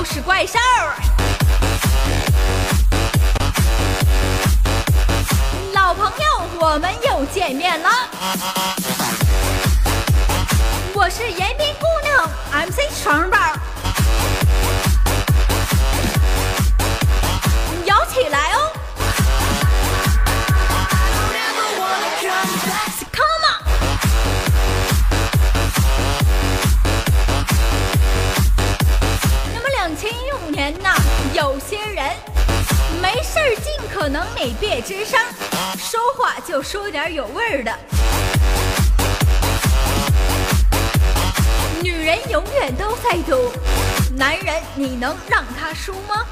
都是怪兽。老朋友，我们又见面了。我是延边姑娘，MC 双宝，摇起来哦别吱声，说话就说点有味儿的。女人永远都在赌，男人你能让他输吗？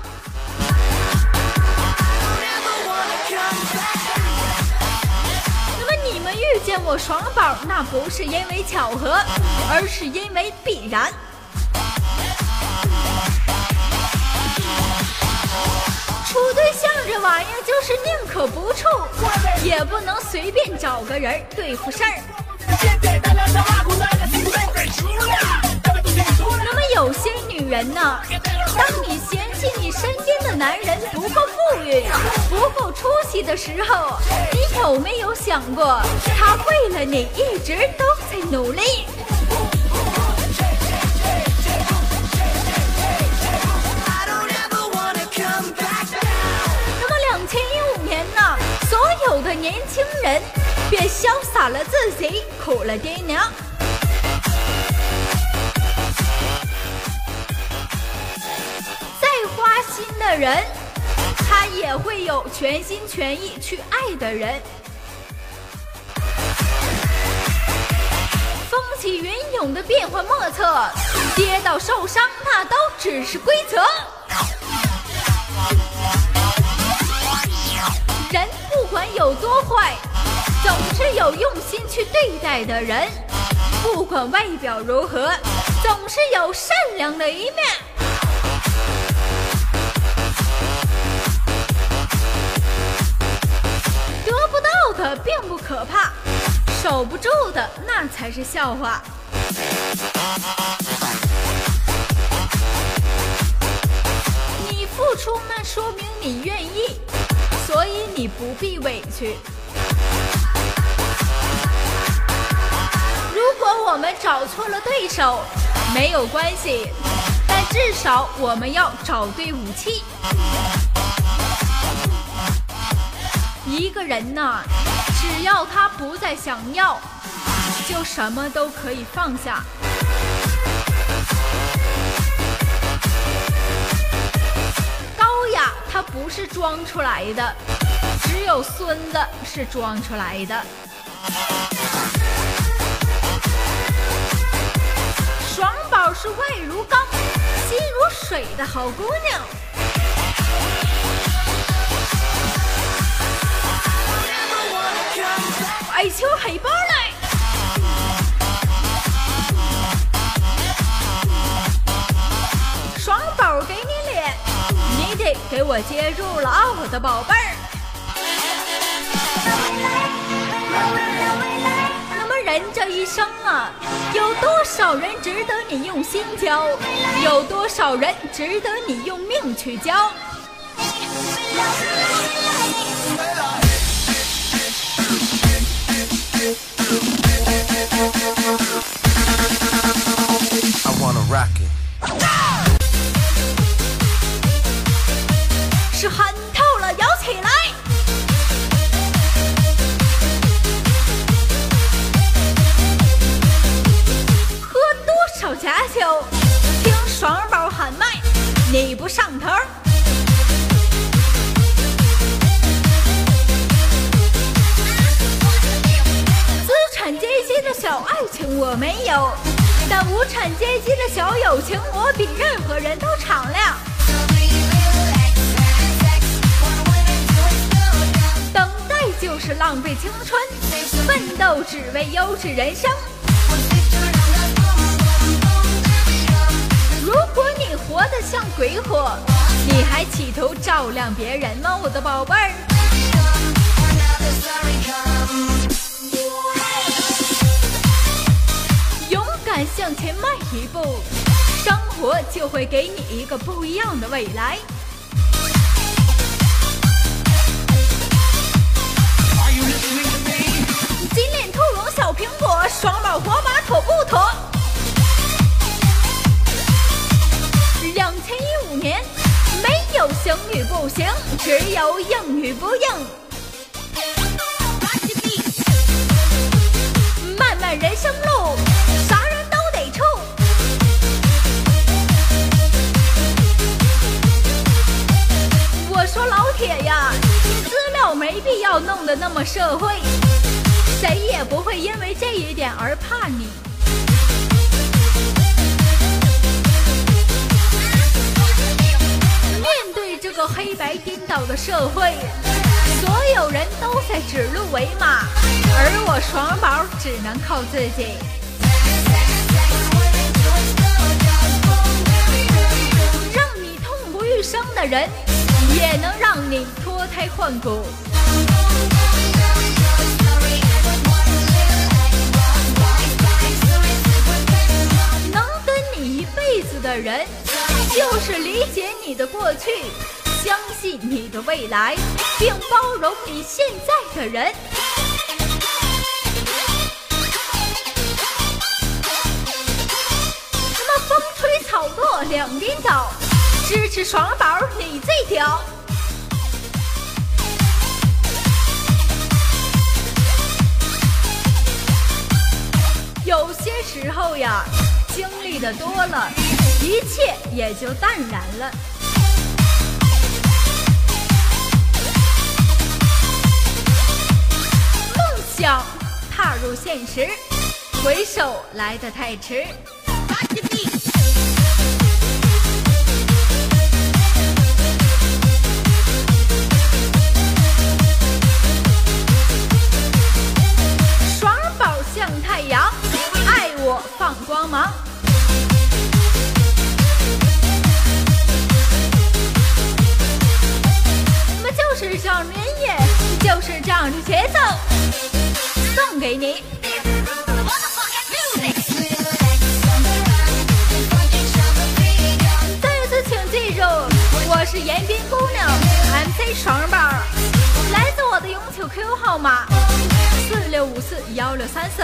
那么你们遇见我爽宝，那不是因为巧合，而是因为必然。处对象这玩意儿就是宁可不处，也不能随便找个人对付事儿。那么有些女人呢，当你嫌弃你身边的男人不够富裕、不够出息的时候，你有没有想过，他为了你一直都在努力？人别潇洒了自己，苦了爹娘。再花心的人，他也会有全心全意去爱的人。风起云涌的变幻莫测，跌倒受伤那都只是规则。人不管有多坏，总是有用心去对待的人；不管外表如何，总是有善良的一面。得不到的并不可怕，守不住的那才是笑话。你付出，那说明你愿意。所以你不必委屈。如果我们找错了对手，没有关系，但至少我们要找对武器。一个人呐，只要他不再想要，就什么都可以放下。高雅他不是装出来的，只有孙子是装出来的。是外如钢、心如水的好姑娘。爱秋黑包来，双宝给你脸。你得给我接住了啊，我的宝贝儿。人这一生啊，有多少人值得你用心教？有多少人值得你用命去教？是憨少假酒？听双宝喊麦，你不上头？资产阶级的小爱情我没有，但无产阶级的小友情我比任何人都敞亮。等待就是浪费青春，奋斗只为优质人生。鬼火，你还企图照亮别人吗，我的宝贝儿？勇敢向前迈一步，生活就会给你一个不一样的未来。金链兔龙小苹果，双宝火把妥不妥？有行与不行，只有硬与不硬。漫漫人生路，啥人都得处。我说老铁呀，资料没必要弄得那么社会，谁也不会因为这一点而怕你。社会，所有人都在指鹿为马，而我爽宝只能靠自己。让你痛不欲生的人，也能让你脱胎换骨。能跟你一辈子的人，就是理解你的过去，相信你的未来，并包容你现在的人。什么风吹草动两边倒，支持爽宝你最屌。有些时候呀，经历的多了，一切也就淡然了。想踏入现实，回首来得太迟。爽宝像太阳，爱我放光芒。我们就是这样的音乐，就是这样的节奏，送给你。再次请记住，我是延边姑娘，MC 爽宝，来自我的永久 QQ 号码四六五四幺六三四。